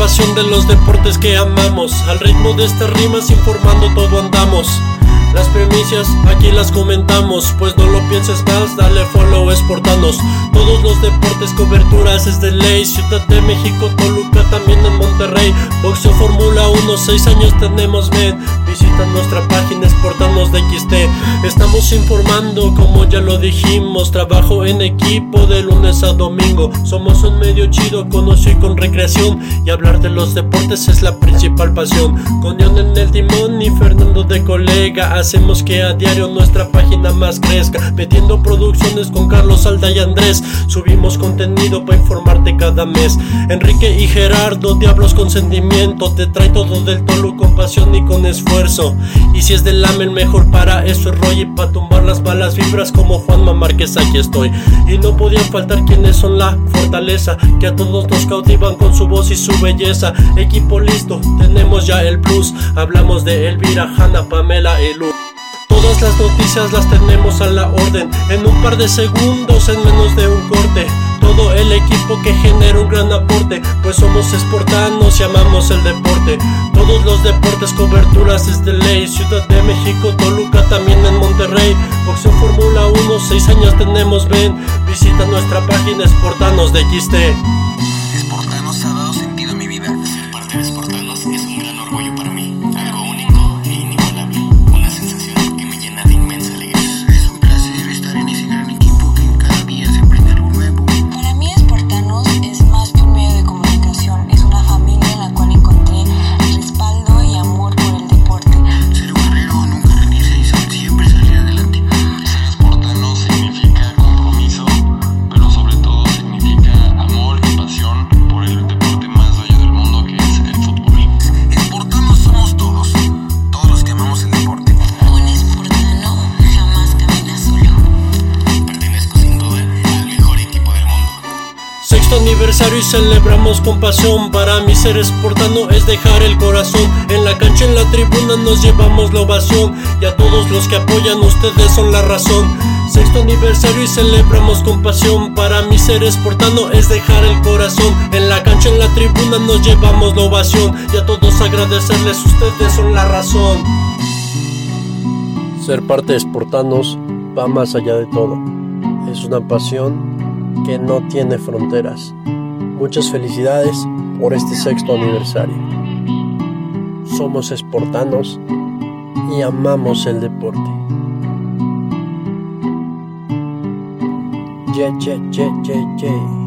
pasión de los deportes que amamos. Al ritmo de estas rimas informando todo andamos. Las premisas aquí las comentamos, pues no lo pienses más, dale follow, exportanos. Todos los deportes, coberturas es de ley. Ciudad de México, Toluca, también en Monterrey. Boxeo Fórmula 1, 6 años tenemos, ven. Visita nuestra página, exportanos de XT. Estamos informando, como ya lo dijimos. Trabajo en equipo de lunes a domingo. Somos un medio chido, con ocio y con recreación. Y hablar de los deportes es la principal pasión. Con John en el timón y Fernando de colega Hacemos que a diario nuestra página más crezca. Metiendo producciones con Carlos Alda y Andrés. Subimos contenido para informarte cada mes. Enrique y Gerardo, diablos con sentimiento. Te trae todo del tolo y con esfuerzo. Y si es del el mejor para eso es Roy Y para tumbar las balas vibras como Juanma Márquez aquí estoy. Y no podían faltar quienes son la fortaleza Que a todos nos cautivan con su voz y su belleza. Equipo listo, tenemos ya el plus. Hablamos de Elvira, Hanna, Pamela y Lu Todas las noticias las tenemos a la orden. En un par de segundos, en menos de un corte. Todo el equipo que genera un gran aporte Pues somos esportanos y amamos el deporte. Todos los deportes, coberturas es de ley. Ciudad de México, Toluca, también en Monterrey. Boxeo Fórmula 1, 6 años tenemos, ven. Visita nuestra página, exportanos de XT aniversario y celebramos con pasión. Para mí ser esportano es dejar el corazón. En la cancha, en la tribuna nos llevamos la ovación. Y a todos los que apoyan ustedes son la razón. Sexto aniversario y celebramos con pasión. Para mí ser esportano es dejar el corazón. En la cancha, en la tribuna nos llevamos la ovación. Y a todos agradecerles, ustedes son la razón. Ser parte de esportanos va más allá de todo. Es una pasión que no tiene fronteras. Muchas felicidades por este sexto aniversario. Somos esportanos y amamos el deporte. Ye, ye, ye, ye, ye.